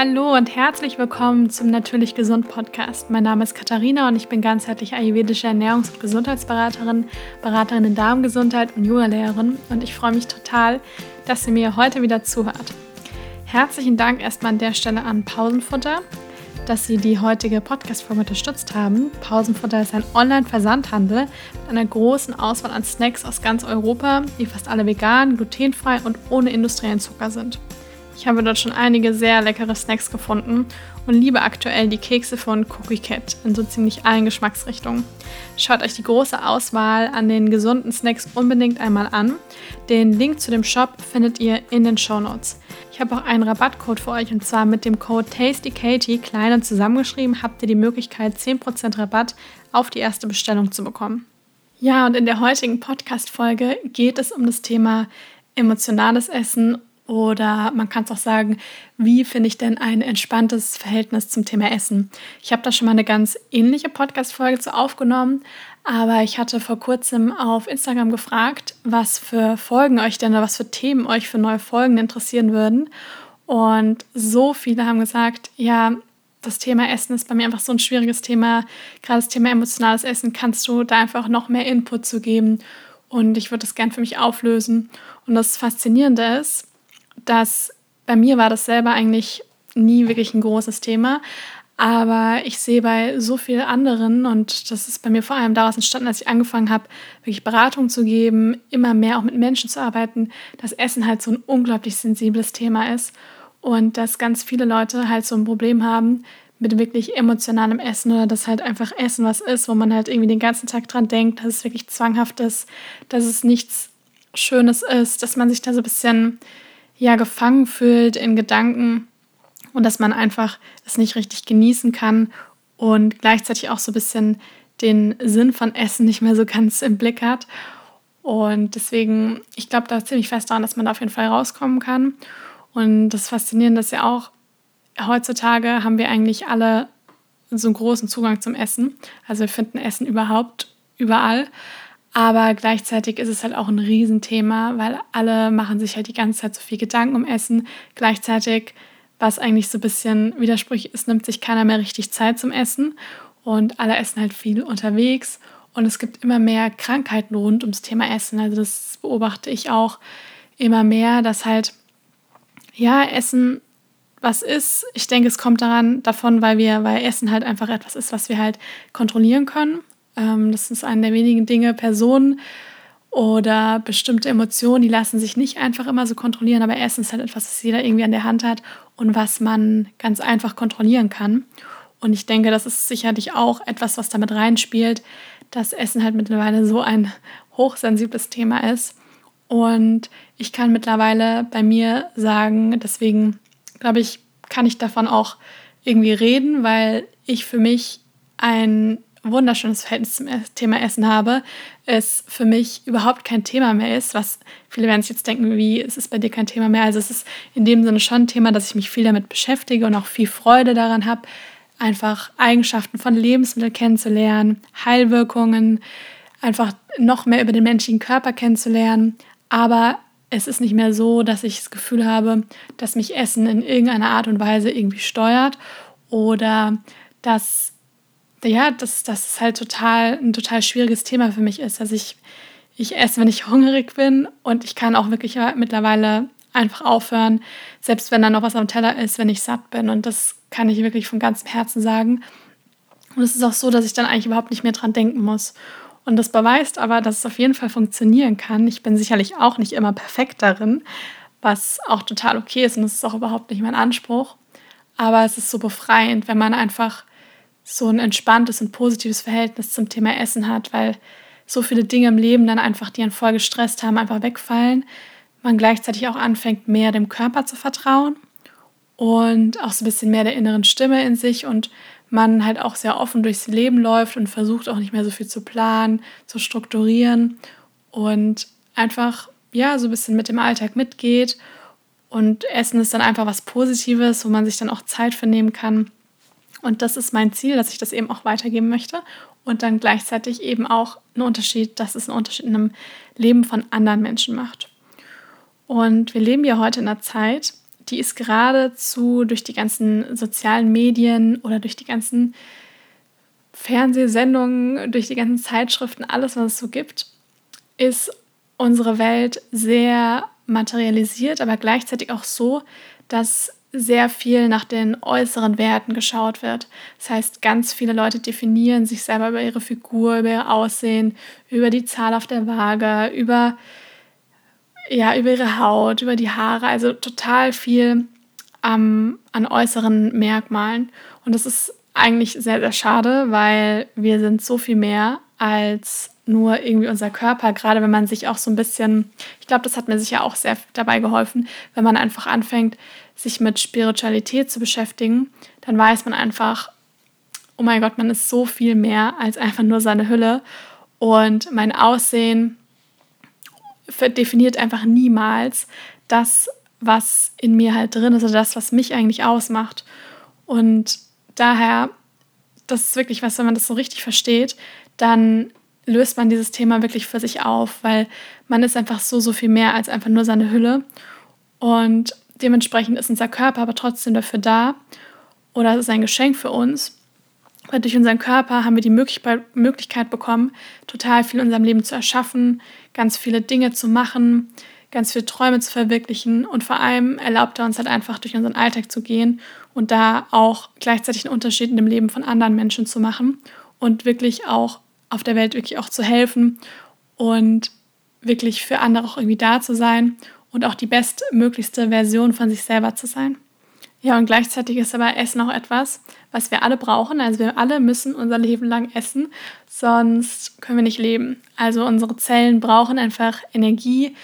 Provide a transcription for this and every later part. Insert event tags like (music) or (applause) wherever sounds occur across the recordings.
Hallo und herzlich willkommen zum Natürlich Gesund Podcast. Mein Name ist Katharina und ich bin ganzheitlich ayurvedische Ernährungs- und Gesundheitsberaterin, Beraterin in Darmgesundheit und Yoga-Lehrerin und ich freue mich total, dass ihr mir heute wieder zuhört. Herzlichen Dank erstmal an der Stelle an Pausenfutter, dass Sie die heutige Podcast-Folge unterstützt haben. Pausenfutter ist ein Online-Versandhandel mit einer großen Auswahl an Snacks aus ganz Europa, die fast alle vegan, glutenfrei und ohne industriellen Zucker sind. Ich habe dort schon einige sehr leckere Snacks gefunden und liebe aktuell die Kekse von Cookie Cat in so ziemlich allen Geschmacksrichtungen. Schaut euch die große Auswahl an den gesunden Snacks unbedingt einmal an. Den Link zu dem Shop findet ihr in den Show Notes. Ich habe auch einen Rabattcode für euch und zwar mit dem Code TastyKatie, klein und zusammengeschrieben, habt ihr die Möglichkeit 10% Rabatt auf die erste Bestellung zu bekommen. Ja, und in der heutigen Podcast-Folge geht es um das Thema emotionales Essen oder man kann es auch sagen, wie finde ich denn ein entspanntes Verhältnis zum Thema Essen? Ich habe da schon mal eine ganz ähnliche Podcast-Folge zu aufgenommen, aber ich hatte vor kurzem auf Instagram gefragt, was für Folgen euch denn oder was für Themen euch für neue Folgen interessieren würden. Und so viele haben gesagt, ja, das Thema Essen ist bei mir einfach so ein schwieriges Thema. Gerade das Thema emotionales Essen kannst du da einfach noch mehr Input zu geben. Und ich würde das gern für mich auflösen. Und das Faszinierende ist, dass bei mir war das selber eigentlich nie wirklich ein großes Thema. Aber ich sehe bei so vielen anderen, und das ist bei mir vor allem daraus entstanden, als ich angefangen habe, wirklich Beratung zu geben, immer mehr auch mit Menschen zu arbeiten, dass Essen halt so ein unglaublich sensibles Thema ist. Und dass ganz viele Leute halt so ein Problem haben mit wirklich emotionalem Essen oder dass halt einfach Essen was ist, wo man halt irgendwie den ganzen Tag dran denkt, dass es wirklich zwanghaft ist, dass es nichts Schönes ist, dass man sich da so ein bisschen ja gefangen fühlt in Gedanken und dass man einfach es nicht richtig genießen kann und gleichzeitig auch so ein bisschen den Sinn von Essen nicht mehr so ganz im Blick hat. Und deswegen, ich glaube da ziemlich fest daran, dass man da auf jeden Fall rauskommen kann. Und das Faszinierende ist ja auch, heutzutage haben wir eigentlich alle so einen großen Zugang zum Essen. Also wir finden Essen überhaupt überall. Aber gleichzeitig ist es halt auch ein Riesenthema, weil alle machen sich halt die ganze Zeit so viel Gedanken um Essen. Gleichzeitig, was eigentlich so ein bisschen widersprüchlich ist, nimmt sich keiner mehr richtig Zeit zum Essen. Und alle essen halt viel unterwegs. Und es gibt immer mehr Krankheiten rund ums Thema Essen. Also das beobachte ich auch immer mehr, dass halt, ja, Essen was ist. Ich denke, es kommt daran davon, weil wir, weil Essen halt einfach etwas ist, was wir halt kontrollieren können. Ähm, das ist eine der wenigen Dinge, Personen oder bestimmte Emotionen, die lassen sich nicht einfach immer so kontrollieren, aber Essen ist halt etwas, was jeder irgendwie an der Hand hat und was man ganz einfach kontrollieren kann. Und ich denke, das ist sicherlich auch etwas, was damit reinspielt, dass Essen halt mittlerweile so ein hochsensibles Thema ist. Und ich kann mittlerweile bei mir sagen, deswegen glaube ich, kann ich davon auch irgendwie reden, weil ich für mich ein wunderschönes Verhältnis zum Thema Essen habe, es für mich überhaupt kein Thema mehr ist, was viele werden sich jetzt denken, wie es ist bei dir kein Thema mehr. Also es ist in dem Sinne schon ein Thema, dass ich mich viel damit beschäftige und auch viel Freude daran habe, einfach Eigenschaften von Lebensmitteln kennenzulernen, Heilwirkungen, einfach noch mehr über den menschlichen Körper kennenzulernen. Aber es ist nicht mehr so, dass ich das Gefühl habe, dass mich Essen in irgendeiner Art und Weise irgendwie steuert oder dass ja, dass das halt total ein total schwieriges Thema für mich ist. Also ich, ich esse, wenn ich (laughs) hungrig bin und ich kann auch wirklich mittlerweile einfach aufhören, selbst wenn da noch was am Teller ist, wenn ich satt bin. Und das kann ich wirklich von ganzem Herzen sagen. Und es ist auch so, dass ich dann eigentlich überhaupt nicht mehr dran denken muss. Und das beweist aber, dass es auf jeden Fall funktionieren kann. Ich bin sicherlich auch nicht immer perfekt darin, was auch total okay ist und das ist auch überhaupt nicht mein Anspruch. Aber es ist so befreiend, wenn man einfach so ein entspanntes und positives Verhältnis zum Thema Essen hat, weil so viele Dinge im Leben dann einfach, die einen voll gestresst haben, einfach wegfallen. Man gleichzeitig auch anfängt, mehr dem Körper zu vertrauen und auch so ein bisschen mehr der inneren Stimme in sich und man halt auch sehr offen durchs Leben läuft und versucht auch nicht mehr so viel zu planen, zu strukturieren und einfach ja so ein bisschen mit dem Alltag mitgeht und Essen ist dann einfach was Positives, wo man sich dann auch Zeit für nehmen kann und das ist mein Ziel, dass ich das eben auch weitergeben möchte und dann gleichzeitig eben auch einen Unterschied, dass es einen Unterschied in einem Leben von anderen Menschen macht. Und wir leben ja heute in einer Zeit, die ist geradezu durch die ganzen sozialen Medien oder durch die ganzen Fernsehsendungen, durch die ganzen Zeitschriften, alles, was es so gibt, ist unsere Welt sehr materialisiert, aber gleichzeitig auch so, dass sehr viel nach den äußeren Werten geschaut wird. Das heißt, ganz viele Leute definieren sich selber über ihre Figur, über ihr Aussehen, über die Zahl auf der Waage, über, ja, über ihre Haut, über die Haare, also total viel ähm, an äußeren Merkmalen. Und das ist eigentlich sehr, sehr schade, weil wir sind so viel mehr als nur irgendwie unser Körper, gerade wenn man sich auch so ein bisschen, ich glaube, das hat mir sicher auch sehr dabei geholfen, wenn man einfach anfängt, sich mit Spiritualität zu beschäftigen, dann weiß man einfach, oh mein Gott, man ist so viel mehr als einfach nur seine Hülle. Und mein Aussehen definiert einfach niemals das, was in mir halt drin ist oder das, was mich eigentlich ausmacht. Und daher, das ist wirklich was, wenn man das so richtig versteht, dann löst man dieses Thema wirklich für sich auf, weil man ist einfach so, so viel mehr als einfach nur seine Hülle. Und dementsprechend ist unser Körper aber trotzdem dafür da oder es ist ein Geschenk für uns. Weil durch unseren Körper haben wir die Möglichkeit bekommen, total viel in unserem Leben zu erschaffen, ganz viele Dinge zu machen, ganz viele Träume zu verwirklichen und vor allem erlaubt er uns halt einfach durch unseren Alltag zu gehen und da auch gleichzeitig einen Unterschied in dem Leben von anderen Menschen zu machen und wirklich auch auf der Welt wirklich auch zu helfen und wirklich für andere auch irgendwie da zu sein und auch die bestmöglichste Version von sich selber zu sein. Ja, und gleichzeitig ist aber Essen auch etwas, was wir alle brauchen. Also wir alle müssen unser Leben lang essen, sonst können wir nicht leben. Also unsere Zellen brauchen einfach Energie.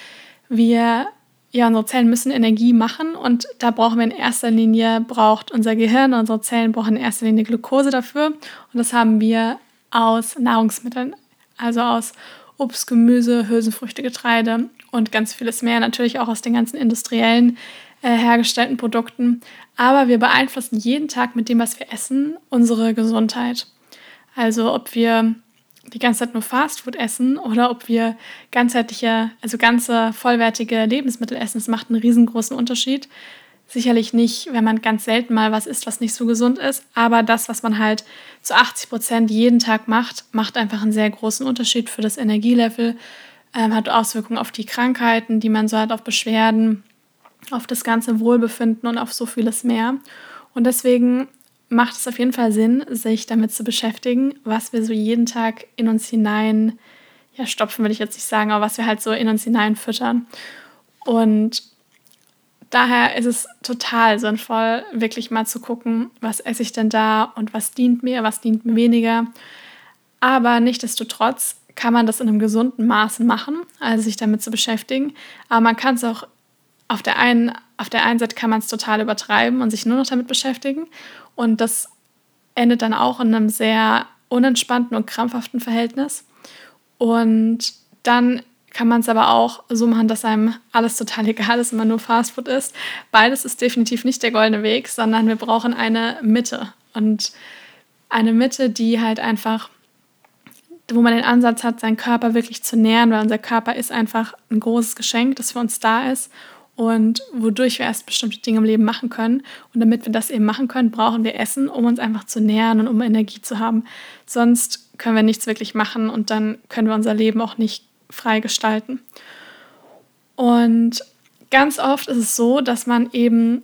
Wir, ja, unsere Zellen müssen Energie machen und da brauchen wir in erster Linie, braucht unser Gehirn, unsere Zellen brauchen in erster Linie Glucose dafür. Und das haben wir aus Nahrungsmitteln, also aus Obst, Gemüse, Hülsenfrüchte, Getreide und ganz vieles mehr, natürlich auch aus den ganzen industriellen äh, hergestellten Produkten. Aber wir beeinflussen jeden Tag mit dem, was wir essen, unsere Gesundheit. Also ob wir die ganze Zeit nur Fastfood essen oder ob wir ganzheitliche, also ganze vollwertige Lebensmittel essen, das macht einen riesengroßen Unterschied. Sicherlich nicht, wenn man ganz selten mal was isst, was nicht so gesund ist, aber das, was man halt zu 80 Prozent jeden Tag macht, macht einfach einen sehr großen Unterschied für das Energielevel, ähm, hat Auswirkungen auf die Krankheiten, die man so hat, auf Beschwerden, auf das ganze Wohlbefinden und auf so vieles mehr. Und deswegen macht es auf jeden Fall Sinn, sich damit zu beschäftigen, was wir so jeden Tag in uns hinein, ja, stopfen würde ich jetzt nicht sagen, aber was wir halt so in uns hinein füttern. Und daher ist es total sinnvoll, wirklich mal zu gucken, was esse ich denn da und was dient mir, was dient mir weniger. Aber nichtsdestotrotz kann man das in einem gesunden Maße machen, also sich damit zu beschäftigen. Aber man kann es auch auf der einen, auf der einen Seite kann man es total übertreiben und sich nur noch damit beschäftigen. Und das endet dann auch in einem sehr unentspannten und krampfhaften Verhältnis. Und dann kann man es aber auch so machen, dass einem alles total egal ist und man nur Fastfood isst. Beides ist definitiv nicht der goldene Weg, sondern wir brauchen eine Mitte. Und eine Mitte, die halt einfach wo man den Ansatz hat, seinen Körper wirklich zu nähren, weil unser Körper ist einfach ein großes Geschenk, das für uns da ist und wodurch wir erst bestimmte Dinge im Leben machen können. Und damit wir das eben machen können, brauchen wir Essen, um uns einfach zu nähren und um Energie zu haben. Sonst können wir nichts wirklich machen und dann können wir unser Leben auch nicht frei gestalten. Und ganz oft ist es so, dass man eben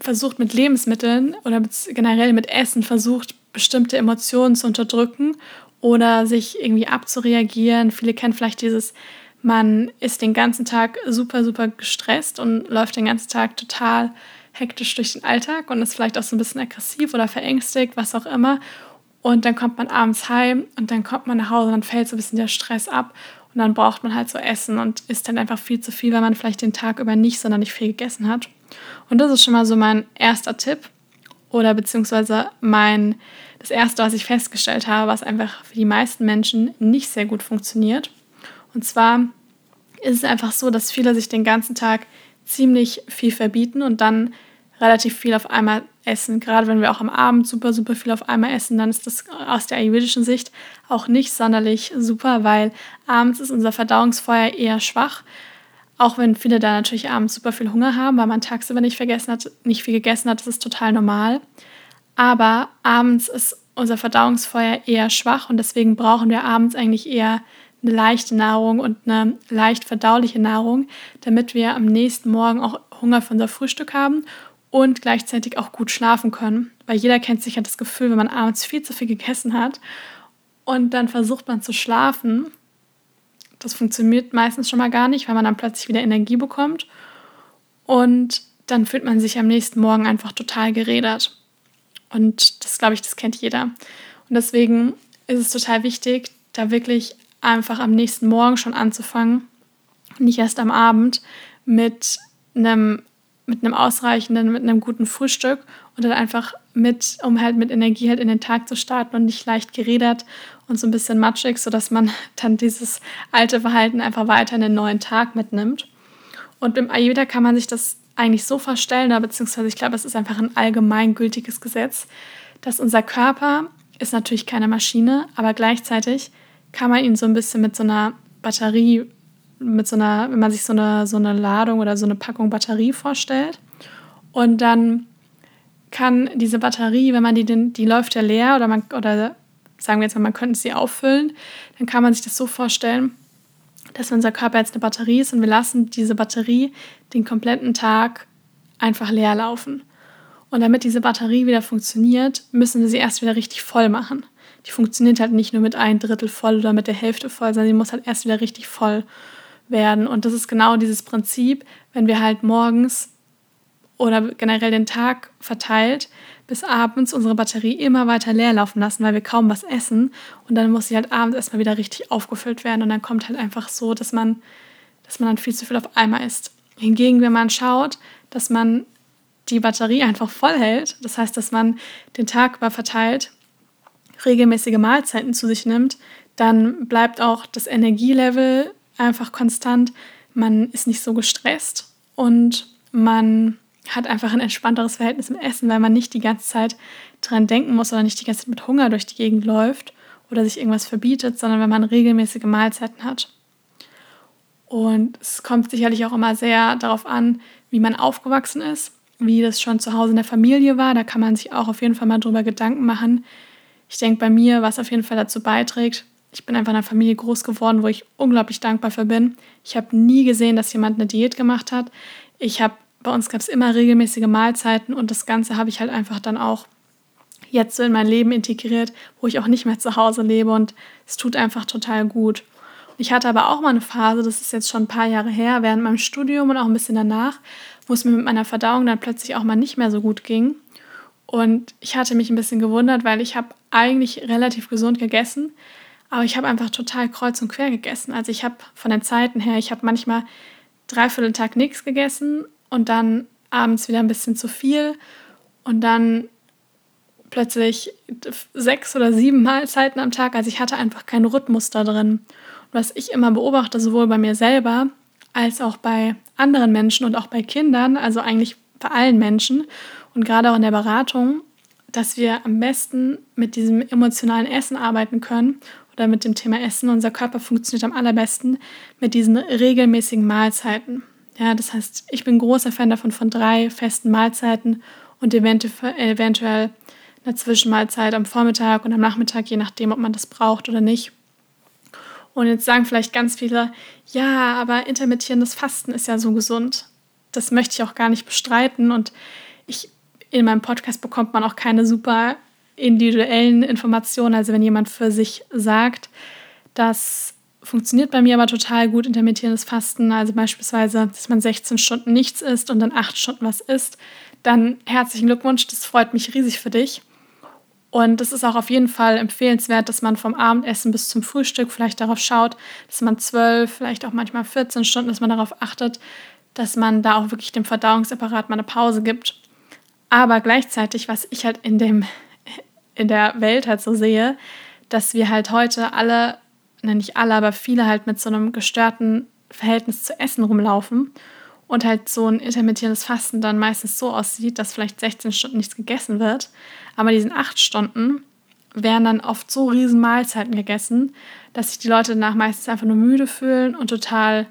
versucht mit Lebensmitteln oder generell mit Essen versucht, bestimmte Emotionen zu unterdrücken oder sich irgendwie abzureagieren. Viele kennen vielleicht dieses, man ist den ganzen Tag super, super gestresst und läuft den ganzen Tag total hektisch durch den Alltag und ist vielleicht auch so ein bisschen aggressiv oder verängstigt, was auch immer. Und dann kommt man abends heim und dann kommt man nach Hause und dann fällt so ein bisschen der Stress ab und dann braucht man halt so Essen und isst dann einfach viel zu viel, weil man vielleicht den Tag über nicht sonderlich viel gegessen hat. Und das ist schon mal so mein erster Tipp oder beziehungsweise mein das erste, was ich festgestellt habe, was einfach für die meisten Menschen nicht sehr gut funktioniert. Und zwar ist es einfach so, dass viele sich den ganzen Tag ziemlich viel verbieten und dann relativ viel auf einmal essen. Gerade wenn wir auch am Abend super, super viel auf einmal essen, dann ist das aus der ayurvedischen Sicht auch nicht sonderlich super, weil abends ist unser Verdauungsfeuer eher schwach. Auch wenn viele da natürlich abends super viel Hunger haben, weil man tagsüber nicht vergessen hat, nicht viel gegessen hat, das ist total normal. Aber abends ist unser Verdauungsfeuer eher schwach und deswegen brauchen wir abends eigentlich eher eine leichte Nahrung und eine leicht verdauliche Nahrung, damit wir am nächsten Morgen auch Hunger für unser Frühstück haben und gleichzeitig auch gut schlafen können. Weil jeder kennt sicher das Gefühl, wenn man abends viel zu viel gegessen hat und dann versucht man zu schlafen. Das funktioniert meistens schon mal gar nicht, weil man dann plötzlich wieder Energie bekommt. Und dann fühlt man sich am nächsten Morgen einfach total gerädert. Und das, glaube ich, das kennt jeder. Und deswegen ist es total wichtig, da wirklich einfach am nächsten Morgen schon anzufangen, nicht erst am Abend mit einem mit einem ausreichenden, mit einem guten Frühstück und dann einfach mit, um halt mit Energie halt in den Tag zu starten und nicht leicht gerädert und so ein bisschen matschig, sodass man (laughs) dann dieses alte Verhalten einfach weiter in den neuen Tag mitnimmt. Und im Ayurveda kann man sich das eigentlich so vorstellen, beziehungsweise ich glaube, es ist einfach ein allgemeingültiges Gesetz, dass unser Körper ist natürlich keine Maschine, aber gleichzeitig kann man ihn so ein bisschen mit so einer Batterie mit so einer, wenn man sich so eine, so eine Ladung oder so eine Packung Batterie vorstellt. Und dann kann diese Batterie, wenn man die, die läuft ja leer oder man, oder sagen wir jetzt mal, man könnte sie auffüllen, dann kann man sich das so vorstellen, dass unser Körper jetzt eine Batterie ist und wir lassen diese Batterie den kompletten Tag einfach leer laufen. Und damit diese Batterie wieder funktioniert, müssen wir sie erst wieder richtig voll machen. Die funktioniert halt nicht nur mit ein Drittel voll oder mit der Hälfte voll, sondern sie muss halt erst wieder richtig voll werden. Und das ist genau dieses Prinzip, wenn wir halt morgens oder generell den Tag verteilt bis abends unsere Batterie immer weiter leer laufen lassen, weil wir kaum was essen. Und dann muss sie halt abends erstmal wieder richtig aufgefüllt werden. Und dann kommt halt einfach so, dass man, dass man dann viel zu viel auf einmal isst. Hingegen, wenn man schaut, dass man die Batterie einfach voll hält, das heißt, dass man den Tag über verteilt regelmäßige Mahlzeiten zu sich nimmt, dann bleibt auch das Energielevel einfach konstant. Man ist nicht so gestresst und man hat einfach ein entspannteres Verhältnis im Essen, weil man nicht die ganze Zeit dran denken muss oder nicht die ganze Zeit mit Hunger durch die Gegend läuft oder sich irgendwas verbietet, sondern wenn man regelmäßige Mahlzeiten hat. Und es kommt sicherlich auch immer sehr darauf an, wie man aufgewachsen ist, wie das schon zu Hause in der Familie war. Da kann man sich auch auf jeden Fall mal drüber Gedanken machen. Ich denke bei mir, was auf jeden Fall dazu beiträgt, ich bin einfach in einer Familie groß geworden, wo ich unglaublich dankbar für bin. Ich habe nie gesehen, dass jemand eine Diät gemacht hat. Ich habe bei uns gab es immer regelmäßige Mahlzeiten und das Ganze habe ich halt einfach dann auch jetzt so in mein Leben integriert, wo ich auch nicht mehr zu Hause lebe und es tut einfach total gut. Ich hatte aber auch mal eine Phase, das ist jetzt schon ein paar Jahre her, während meinem Studium und auch ein bisschen danach, wo es mir mit meiner Verdauung dann plötzlich auch mal nicht mehr so gut ging. Und ich hatte mich ein bisschen gewundert, weil ich habe eigentlich relativ gesund gegessen, aber ich habe einfach total kreuz und quer gegessen. Also ich habe von den Zeiten her, ich habe manchmal dreiviertel Tag nichts gegessen und dann abends wieder ein bisschen zu viel und dann plötzlich sechs oder sieben Mahlzeiten am Tag. Also ich hatte einfach keinen Rhythmus da drin. Und was ich immer beobachte, sowohl bei mir selber als auch bei anderen Menschen und auch bei Kindern, also eigentlich bei allen Menschen und gerade auch in der Beratung, dass wir am besten mit diesem emotionalen Essen arbeiten können oder mit dem Thema Essen. Unser Körper funktioniert am allerbesten mit diesen regelmäßigen Mahlzeiten. Ja, das heißt, ich bin großer Fan davon von drei festen Mahlzeiten und eventuell eine Zwischenmahlzeit am Vormittag und am Nachmittag, je nachdem, ob man das braucht oder nicht. Und jetzt sagen vielleicht ganz viele, ja, aber intermittierendes Fasten ist ja so gesund. Das möchte ich auch gar nicht bestreiten. Und ich, in meinem Podcast bekommt man auch keine super individuellen Informationen. Also wenn jemand für sich sagt, das funktioniert bei mir aber total gut, intermittierendes Fasten, also beispielsweise, dass man 16 Stunden nichts isst und dann 8 Stunden was isst, dann herzlichen Glückwunsch, das freut mich riesig für dich. Und es ist auch auf jeden Fall empfehlenswert, dass man vom Abendessen bis zum Frühstück vielleicht darauf schaut, dass man 12, vielleicht auch manchmal 14 Stunden, dass man darauf achtet, dass man da auch wirklich dem Verdauungsapparat mal eine Pause gibt. Aber gleichzeitig, was ich halt in dem in der Welt halt so sehe, dass wir halt heute alle, ne, nicht alle, aber viele halt mit so einem gestörten Verhältnis zu Essen rumlaufen und halt so ein intermittierendes Fasten dann meistens so aussieht, dass vielleicht 16 Stunden nichts gegessen wird, aber diesen 8 Stunden werden dann oft so riesen Mahlzeiten gegessen, dass sich die Leute danach meistens einfach nur müde fühlen und total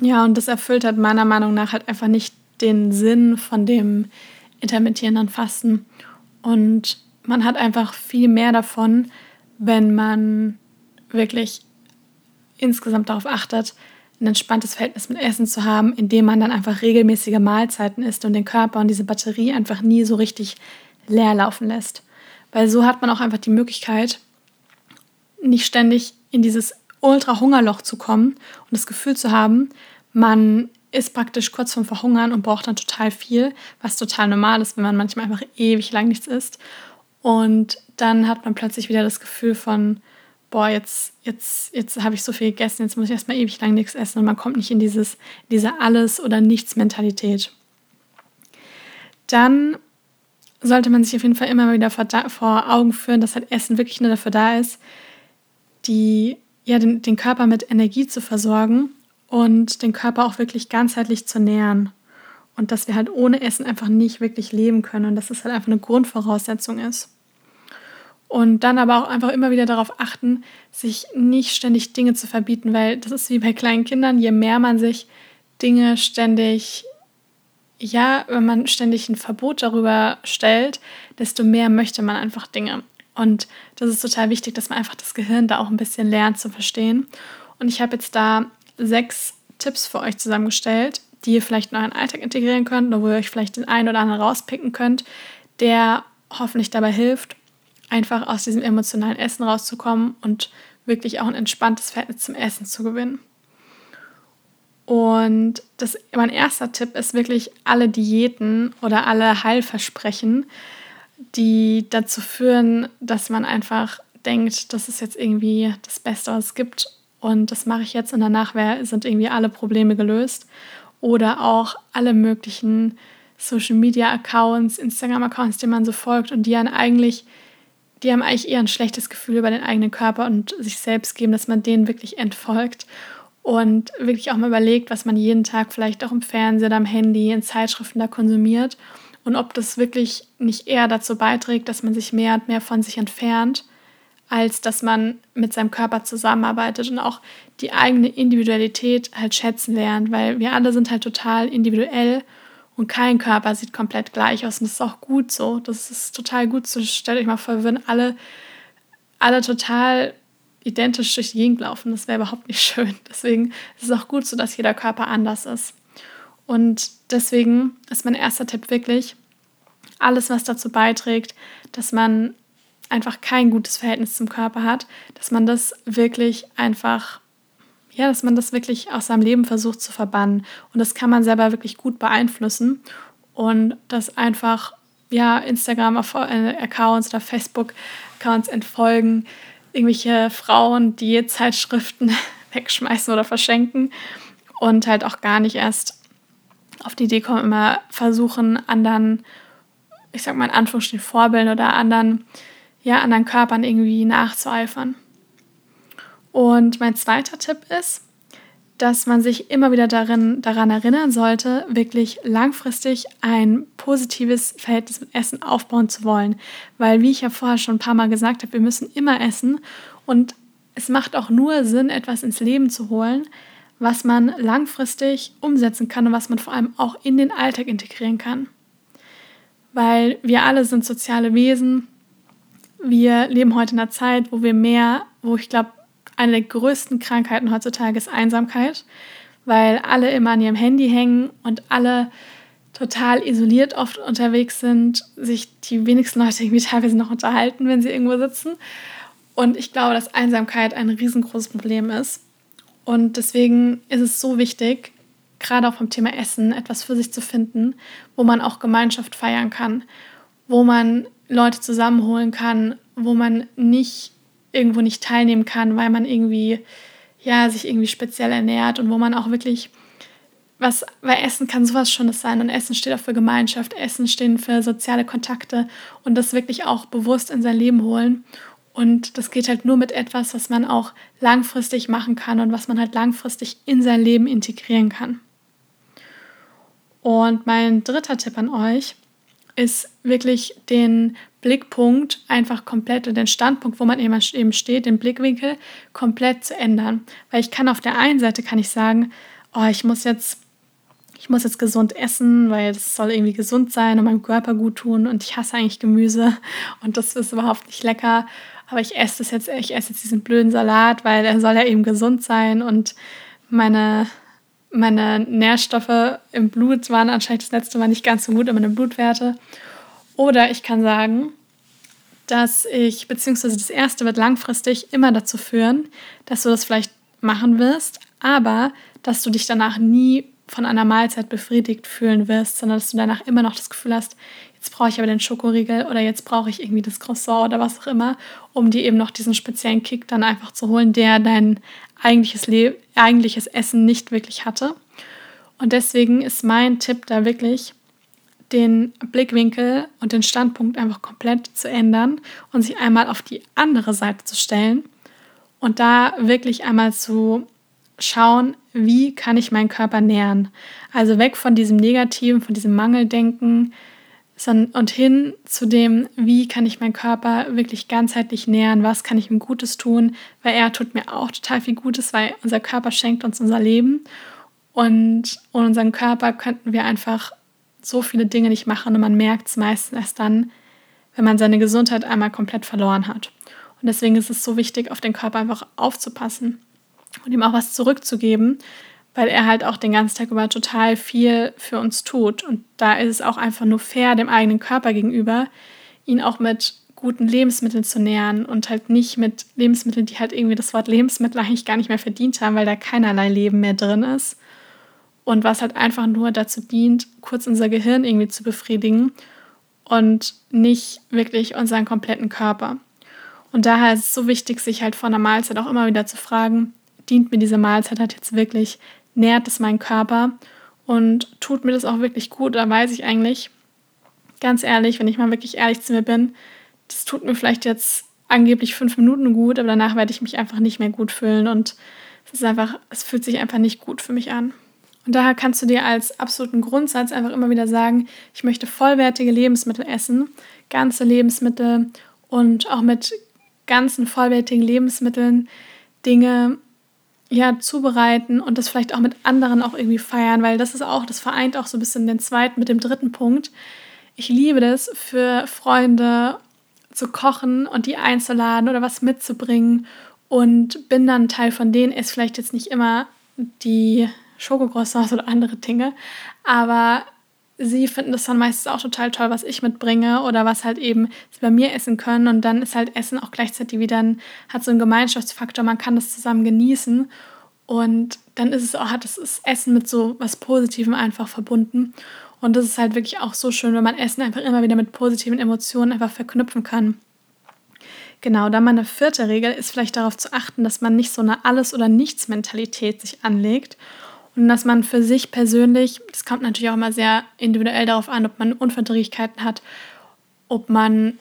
Ja, und das erfüllt halt meiner Meinung nach halt einfach nicht den Sinn von dem intermittierenden Fasten. Und man hat einfach viel mehr davon, wenn man wirklich insgesamt darauf achtet, ein entspanntes Verhältnis mit Essen zu haben, indem man dann einfach regelmäßige Mahlzeiten isst und den Körper und diese Batterie einfach nie so richtig leer laufen lässt. Weil so hat man auch einfach die Möglichkeit, nicht ständig in dieses Ultra-Hungerloch zu kommen und das Gefühl zu haben, man ist praktisch kurz vorm Verhungern und braucht dann total viel, was total normal ist, wenn man manchmal einfach ewig lang nichts isst. Und dann hat man plötzlich wieder das Gefühl von, boah, jetzt, jetzt, jetzt habe ich so viel gegessen, jetzt muss ich erstmal ewig lang nichts essen und man kommt nicht in dieses, diese Alles- oder Nichts-Mentalität. Dann sollte man sich auf jeden Fall immer wieder vor, vor Augen führen, dass halt Essen wirklich nur dafür da ist, die, ja, den, den Körper mit Energie zu versorgen und den Körper auch wirklich ganzheitlich zu nähren. Und dass wir halt ohne Essen einfach nicht wirklich leben können und dass es halt einfach eine Grundvoraussetzung ist. Und dann aber auch einfach immer wieder darauf achten, sich nicht ständig Dinge zu verbieten, weil das ist wie bei kleinen Kindern, je mehr man sich Dinge ständig, ja, wenn man ständig ein Verbot darüber stellt, desto mehr möchte man einfach Dinge. Und das ist total wichtig, dass man einfach das Gehirn da auch ein bisschen lernt zu verstehen. Und ich habe jetzt da sechs Tipps für euch zusammengestellt, die ihr vielleicht in euren Alltag integrieren könnt wo ihr euch vielleicht den einen oder anderen rauspicken könnt, der hoffentlich dabei hilft, einfach aus diesem emotionalen Essen rauszukommen und wirklich auch ein entspanntes Verhältnis zum Essen zu gewinnen. Und das, mein erster Tipp ist wirklich alle Diäten oder alle Heilversprechen, die dazu führen, dass man einfach denkt, das ist jetzt irgendwie das Beste, was es gibt und das mache ich jetzt und danach sind irgendwie alle Probleme gelöst. Oder auch alle möglichen Social Media Accounts, Instagram Accounts, denen man so folgt und die einen eigentlich die haben eigentlich eher ein schlechtes Gefühl über den eigenen Körper und sich selbst geben, dass man denen wirklich entfolgt und wirklich auch mal überlegt, was man jeden Tag vielleicht auch im Fernsehen, am Handy, in Zeitschriften da konsumiert und ob das wirklich nicht eher dazu beiträgt, dass man sich mehr und mehr von sich entfernt, als dass man mit seinem Körper zusammenarbeitet und auch die eigene Individualität halt schätzen lernt, weil wir alle sind halt total individuell und kein Körper sieht komplett gleich aus. Und das ist auch gut so. Das ist total gut so. Stellt euch mal vor, wir würden alle, alle total identisch durch die Gegend laufen. Das wäre überhaupt nicht (laughs) schön. Deswegen ist es auch gut so, dass jeder Körper anders ist. Und deswegen ist mein erster Tipp wirklich, alles, was dazu beiträgt, dass man einfach kein gutes Verhältnis zum Körper hat, dass man das wirklich einfach ja, dass man das wirklich aus seinem Leben versucht zu verbannen. Und das kann man selber wirklich gut beeinflussen. Und das einfach, ja, Instagram-Accounts oder Facebook-Accounts entfolgen, irgendwelche Frauen, die Zeitschriften (laughs) wegschmeißen oder verschenken und halt auch gar nicht erst auf die Idee kommen, immer versuchen, anderen, ich sag mal in Anführungsstrichen, Vorbildern oder anderen, ja, anderen Körpern irgendwie nachzueifern. Und mein zweiter Tipp ist, dass man sich immer wieder darin, daran erinnern sollte, wirklich langfristig ein positives Verhältnis mit Essen aufbauen zu wollen. Weil, wie ich ja vorher schon ein paar Mal gesagt habe, wir müssen immer essen und es macht auch nur Sinn, etwas ins Leben zu holen, was man langfristig umsetzen kann und was man vor allem auch in den Alltag integrieren kann. Weil wir alle sind soziale Wesen. Wir leben heute in einer Zeit, wo wir mehr, wo ich glaube, eine der größten Krankheiten heutzutage ist Einsamkeit, weil alle immer an ihrem Handy hängen und alle total isoliert oft unterwegs sind, sich die wenigsten Leute irgendwie teilweise noch unterhalten, wenn sie irgendwo sitzen. Und ich glaube, dass Einsamkeit ein riesengroßes Problem ist. Und deswegen ist es so wichtig, gerade auch beim Thema Essen, etwas für sich zu finden, wo man auch Gemeinschaft feiern kann, wo man Leute zusammenholen kann, wo man nicht irgendwo nicht teilnehmen kann, weil man irgendwie ja sich irgendwie speziell ernährt und wo man auch wirklich was, weil Essen kann sowas schon sein und Essen steht auch für Gemeinschaft, Essen steht für soziale Kontakte und das wirklich auch bewusst in sein Leben holen. Und das geht halt nur mit etwas, was man auch langfristig machen kann und was man halt langfristig in sein Leben integrieren kann. Und mein dritter Tipp an euch ist wirklich den Blickpunkt einfach komplett und den Standpunkt, wo man eben steht, den Blickwinkel komplett zu ändern. Weil ich kann auf der einen Seite kann ich sagen, oh, ich muss jetzt ich muss jetzt gesund essen, weil das soll irgendwie gesund sein und meinem Körper gut tun und ich hasse eigentlich Gemüse (laughs) und das ist überhaupt nicht lecker. Aber ich esse das jetzt, ich esse jetzt diesen blöden Salat, weil er soll ja eben gesund sein und meine, meine Nährstoffe im Blut waren anscheinend das letzte Mal nicht ganz so gut, in meine Blutwerte. Oder ich kann sagen, dass ich, beziehungsweise das erste wird langfristig immer dazu führen, dass du das vielleicht machen wirst, aber dass du dich danach nie von einer Mahlzeit befriedigt fühlen wirst, sondern dass du danach immer noch das Gefühl hast, jetzt brauche ich aber den Schokoriegel oder jetzt brauche ich irgendwie das Croissant oder was auch immer, um dir eben noch diesen speziellen Kick dann einfach zu holen, der dein eigentliches, Le eigentliches Essen nicht wirklich hatte. Und deswegen ist mein Tipp da wirklich, den Blickwinkel und den Standpunkt einfach komplett zu ändern und sich einmal auf die andere Seite zu stellen und da wirklich einmal zu schauen, wie kann ich meinen Körper nähren. Also weg von diesem Negativen, von diesem Mangeldenken und hin zu dem, wie kann ich meinen Körper wirklich ganzheitlich nähren, was kann ich ihm Gutes tun, weil er tut mir auch total viel Gutes, weil unser Körper schenkt uns unser Leben und ohne unseren Körper könnten wir einfach so viele Dinge nicht machen und man merkt es meistens erst dann, wenn man seine Gesundheit einmal komplett verloren hat. Und deswegen ist es so wichtig, auf den Körper einfach aufzupassen und ihm auch was zurückzugeben, weil er halt auch den ganzen Tag über total viel für uns tut. Und da ist es auch einfach nur fair dem eigenen Körper gegenüber, ihn auch mit guten Lebensmitteln zu nähern und halt nicht mit Lebensmitteln, die halt irgendwie das Wort Lebensmittel (laughs) eigentlich gar nicht mehr verdient haben, weil da keinerlei Leben mehr drin ist. Und was halt einfach nur dazu dient, kurz unser Gehirn irgendwie zu befriedigen und nicht wirklich unseren kompletten Körper. Und daher ist es so wichtig, sich halt vor einer Mahlzeit auch immer wieder zu fragen, dient mir diese Mahlzeit halt jetzt wirklich, nährt es meinen Körper und tut mir das auch wirklich gut? Da weiß ich eigentlich, ganz ehrlich, wenn ich mal wirklich ehrlich zu mir bin, das tut mir vielleicht jetzt angeblich fünf Minuten gut, aber danach werde ich mich einfach nicht mehr gut fühlen und es ist einfach, es fühlt sich einfach nicht gut für mich an. Und daher kannst du dir als absoluten Grundsatz einfach immer wieder sagen, ich möchte vollwertige Lebensmittel essen, ganze Lebensmittel und auch mit ganzen vollwertigen Lebensmitteln Dinge ja, zubereiten und das vielleicht auch mit anderen auch irgendwie feiern, weil das ist auch, das vereint auch so ein bisschen den zweiten mit dem dritten Punkt. Ich liebe das, für Freunde zu kochen und die einzuladen oder was mitzubringen und bin dann Teil von denen, ist vielleicht jetzt nicht immer die Schokocroissants oder andere Dinge, aber sie finden das dann meistens auch total toll, was ich mitbringe oder was halt eben sie bei mir essen können. Und dann ist halt Essen auch gleichzeitig wieder ein, hat so einen Gemeinschaftsfaktor, man kann das zusammen genießen. Und dann ist es auch, hat das Essen mit so was Positivem einfach verbunden. Und das ist halt wirklich auch so schön, wenn man Essen einfach immer wieder mit positiven Emotionen einfach verknüpfen kann. Genau, dann meine vierte Regel ist vielleicht darauf zu achten, dass man nicht so eine Alles- oder Nichts-Mentalität sich anlegt und dass man für sich persönlich, das kommt natürlich auch immer sehr individuell darauf an, ob man Unverträglichkeiten hat, ob man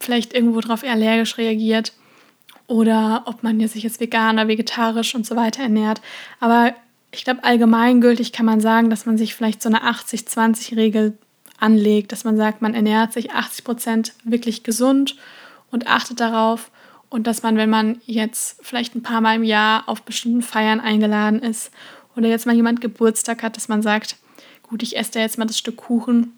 vielleicht irgendwo darauf allergisch reagiert oder ob man sich jetzt vegan oder vegetarisch und so weiter ernährt. Aber ich glaube, allgemeingültig kann man sagen, dass man sich vielleicht so eine 80-20-Regel anlegt, dass man sagt, man ernährt sich 80 Prozent wirklich gesund und achtet darauf und dass man, wenn man jetzt vielleicht ein paar Mal im Jahr auf bestimmten Feiern eingeladen ist oder jetzt mal jemand Geburtstag hat, dass man sagt, gut, ich esse da jetzt mal das Stück Kuchen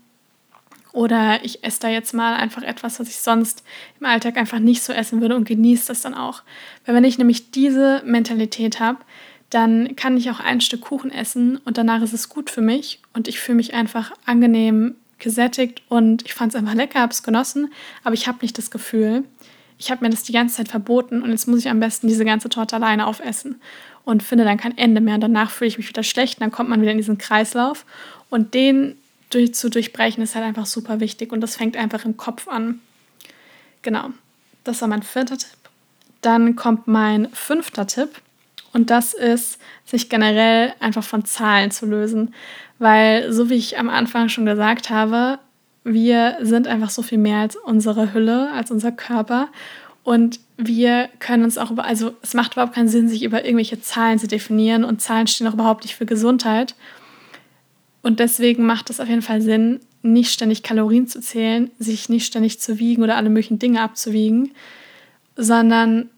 oder ich esse da jetzt mal einfach etwas, was ich sonst im Alltag einfach nicht so essen würde und genieße das dann auch. Weil wenn ich nämlich diese Mentalität habe, dann kann ich auch ein Stück Kuchen essen und danach ist es gut für mich und ich fühle mich einfach angenehm gesättigt und ich fand es einfach lecker, habe es genossen, aber ich habe nicht das Gefühl, ich habe mir das die ganze Zeit verboten und jetzt muss ich am besten diese ganze Torte alleine aufessen und finde dann kein Ende mehr. Und danach fühle ich mich wieder schlecht, und dann kommt man wieder in diesen Kreislauf. Und den durch, zu durchbrechen ist halt einfach super wichtig und das fängt einfach im Kopf an. Genau, das war mein vierter Tipp. Dann kommt mein fünfter Tipp und das ist, sich generell einfach von Zahlen zu lösen. Weil, so wie ich am Anfang schon gesagt habe, wir sind einfach so viel mehr als unsere Hülle, als unser Körper. Und wir können uns auch über, also es macht überhaupt keinen Sinn, sich über irgendwelche Zahlen zu definieren und Zahlen stehen auch überhaupt nicht für Gesundheit. Und deswegen macht es auf jeden Fall Sinn, nicht ständig Kalorien zu zählen, sich nicht ständig zu wiegen oder alle möglichen Dinge abzuwiegen, sondern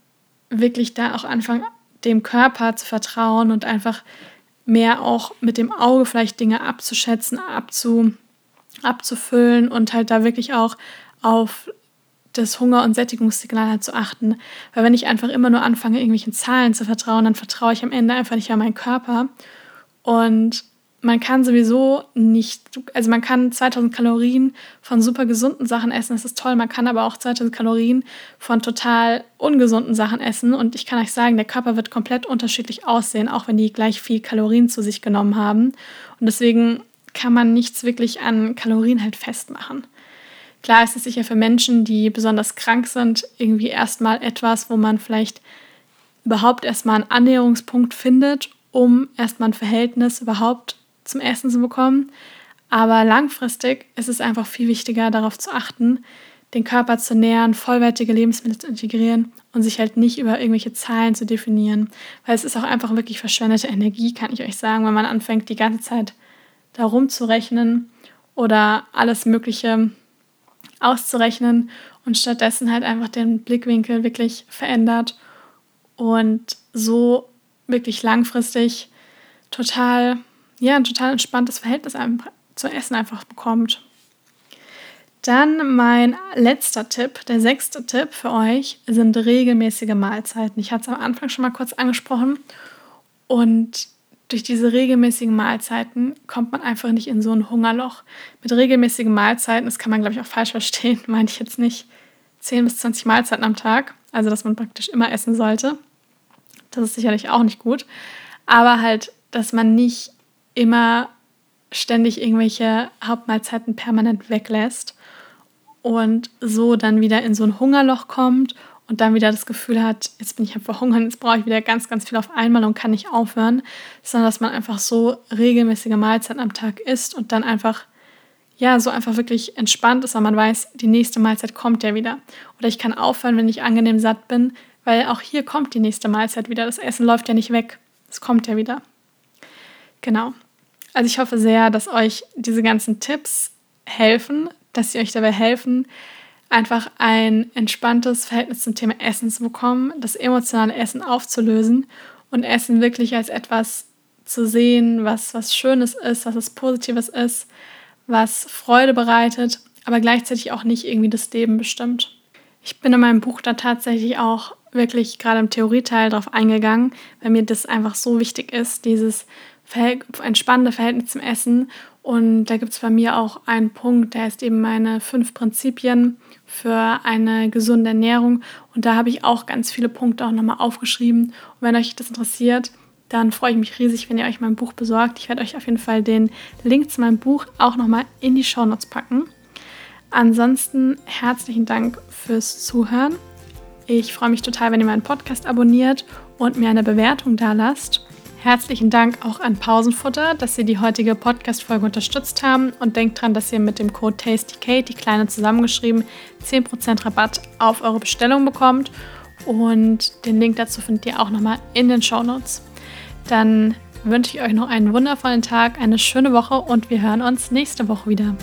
wirklich da auch anfangen, dem Körper zu vertrauen und einfach mehr auch mit dem Auge vielleicht Dinge abzuschätzen, abzu, abzufüllen und halt da wirklich auch auf das Hunger- und Sättigungssignal halt zu achten. Weil wenn ich einfach immer nur anfange, irgendwelchen Zahlen zu vertrauen, dann vertraue ich am Ende einfach nicht mehr meinen Körper. Und man kann sowieso nicht, also man kann 2000 Kalorien von super gesunden Sachen essen, das ist toll. Man kann aber auch 2000 Kalorien von total ungesunden Sachen essen. Und ich kann euch sagen, der Körper wird komplett unterschiedlich aussehen, auch wenn die gleich viel Kalorien zu sich genommen haben. Und deswegen kann man nichts wirklich an Kalorien halt festmachen. Klar ist es sicher für Menschen, die besonders krank sind, irgendwie erstmal etwas, wo man vielleicht überhaupt erstmal einen Annäherungspunkt findet, um erstmal ein Verhältnis überhaupt zum Essen zu bekommen. Aber langfristig ist es einfach viel wichtiger, darauf zu achten, den Körper zu nähern, vollwertige Lebensmittel zu integrieren und sich halt nicht über irgendwelche Zahlen zu definieren. Weil es ist auch einfach wirklich verschwendete Energie, kann ich euch sagen, wenn man anfängt, die ganze Zeit darum zu rechnen oder alles Mögliche auszurechnen und stattdessen halt einfach den Blickwinkel wirklich verändert und so wirklich langfristig total, ja, ein total entspanntes Verhältnis zu Essen einfach bekommt. Dann mein letzter Tipp, der sechste Tipp für euch, sind regelmäßige Mahlzeiten. Ich hatte es am Anfang schon mal kurz angesprochen und durch diese regelmäßigen Mahlzeiten kommt man einfach nicht in so ein Hungerloch. Mit regelmäßigen Mahlzeiten, das kann man, glaube ich, auch falsch verstehen, (laughs) meine ich jetzt nicht 10 bis 20 Mahlzeiten am Tag, also dass man praktisch immer essen sollte. Das ist sicherlich auch nicht gut. Aber halt, dass man nicht immer ständig irgendwelche Hauptmahlzeiten permanent weglässt und so dann wieder in so ein Hungerloch kommt und dann wieder das Gefühl hat, jetzt bin ich am Verhungern, jetzt brauche ich wieder ganz, ganz viel auf einmal und kann nicht aufhören, sondern dass man einfach so regelmäßige Mahlzeiten am Tag isst und dann einfach, ja, so einfach wirklich entspannt ist, weil man weiß, die nächste Mahlzeit kommt ja wieder. Oder ich kann aufhören, wenn ich angenehm satt bin, weil auch hier kommt die nächste Mahlzeit wieder. Das Essen läuft ja nicht weg, es kommt ja wieder. Genau. Also ich hoffe sehr, dass euch diese ganzen Tipps helfen, dass sie euch dabei helfen, einfach ein entspanntes Verhältnis zum Thema Essen zu bekommen, das emotionale Essen aufzulösen und Essen wirklich als etwas zu sehen, was was Schönes ist, was was Positives ist, was Freude bereitet, aber gleichzeitig auch nicht irgendwie das Leben bestimmt. Ich bin in meinem Buch da tatsächlich auch wirklich gerade im Theorieteil darauf eingegangen, weil mir das einfach so wichtig ist, dieses entspannende Verhältnis zum Essen. Und da gibt es bei mir auch einen Punkt, der ist eben meine fünf Prinzipien für eine gesunde Ernährung. Und da habe ich auch ganz viele Punkte auch nochmal aufgeschrieben. Und wenn euch das interessiert, dann freue ich mich riesig, wenn ihr euch mein Buch besorgt. Ich werde euch auf jeden Fall den Link zu meinem Buch auch nochmal in die Shownotes packen. Ansonsten herzlichen Dank fürs Zuhören. Ich freue mich total, wenn ihr meinen Podcast abonniert und mir eine Bewertung da lasst. Herzlichen Dank auch an Pausenfutter, dass Sie die heutige Podcast-Folge unterstützt haben und denkt dran, dass ihr mit dem Code TastyKate, die kleine zusammengeschrieben, 10% Rabatt auf eure Bestellung bekommt. Und den Link dazu findet ihr auch nochmal in den Show Notes. Dann wünsche ich euch noch einen wundervollen Tag, eine schöne Woche und wir hören uns nächste Woche wieder.